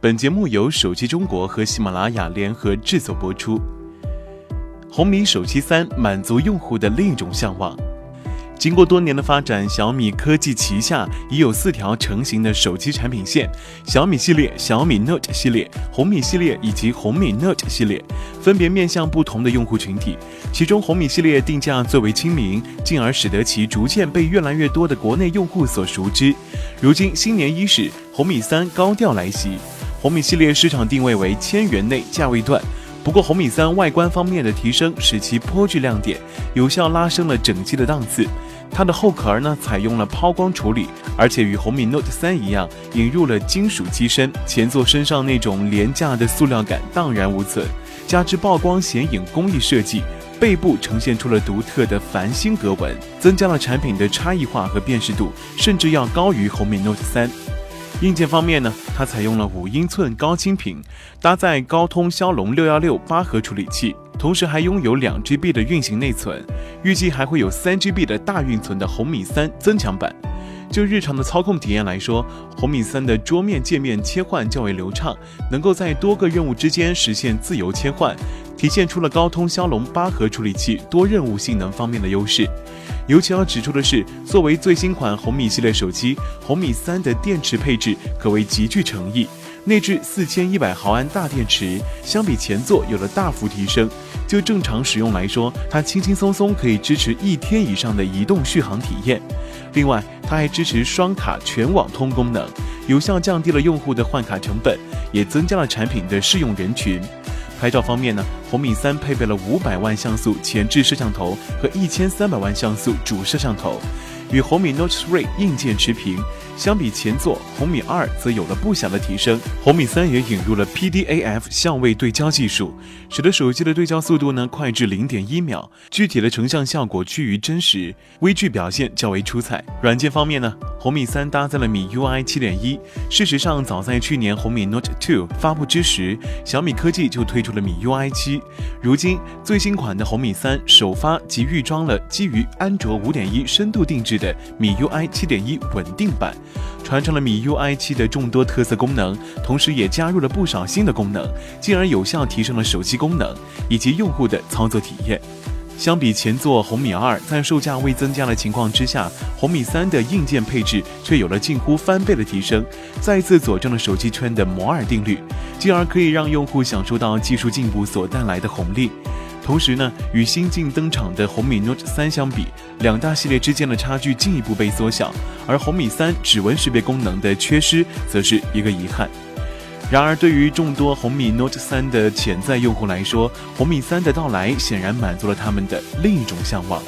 本节目由手机中国和喜马拉雅联合制作播出。红米手机三满足用户的另一种向往。经过多年的发展，小米科技旗下已有四条成型的手机产品线：小米系列、小米 Note 系列、红米系列以及红米 Note 系列，分别面向不同的用户群体。其中，红米系列定价最为亲民，进而使得其逐渐被越来越多的国内用户所熟知。如今新年伊始，红米三高调来袭，红米系列市场定位为千元内价位段。不过，红米三外观方面的提升使其颇具亮点，有效拉升了整机的档次。它的后壳呢采用了抛光处理，而且与红米 Note 三一样，引入了金属机身，前座身上那种廉价的塑料感荡然无存。加之曝光显影工艺设计，背部呈现出了独特的繁星格纹，增加了产品的差异化和辨识度，甚至要高于红米 Note 三。硬件方面呢，它采用了五英寸高清屏，搭载高通骁龙六幺六八核处理器。同时还拥有两 GB 的运行内存，预计还会有三 GB 的大运存的红米三增强版。就日常的操控体验来说，红米三的桌面界面切换较为流畅，能够在多个任务之间实现自由切换，体现出了高通骁龙八核处理器多任务性能方面的优势。尤其要指出的是，作为最新款红米系列手机，红米三的电池配置可谓极具诚意。内置四千一百毫安大电池，相比前作有了大幅提升。就正常使用来说，它轻轻松松可以支持一天以上的移动续航体验。另外，它还支持双卡全网通功能，有效降低了用户的换卡成本，也增加了产品的适用人群。拍照方面呢，红米三配备了五百万像素前置摄像头和一千三百万像素主摄像头。与红米 Note 3硬件持平，相比前作红米二则有了不小的提升。红米三也引入了 PDAF 相位对焦技术，使得手机的对焦速度呢快至零点一秒，具体的成像效果趋于真实，微距表现较为出彩。软件方面呢，红米三搭载了米 UI 七点一。事实上，早在去年红米 Note 2发布之时，小米科技就推出了米 UI 七。如今最新款的红米三首发即预装了基于安卓五点一深度定制。的米 UI 七点一稳定版，传承了米 UI 七的众多特色功能，同时也加入了不少新的功能，进而有效提升了手机功能以及用户的操作体验。相比前作红米二，在售价未增加的情况之下，红米三的硬件配置却有了近乎翻倍的提升，再次佐证了手机圈的摩尔定律，进而可以让用户享受到技术进步所带来的红利。同时呢，与新晋登场的红米 Note 三相比，两大系列之间的差距进一步被缩小，而红米三指纹识别功能的缺失，则是一个遗憾。然而，对于众多红米 Note 三的潜在用户来说，红米三的到来显然满足了他们的另一种向往。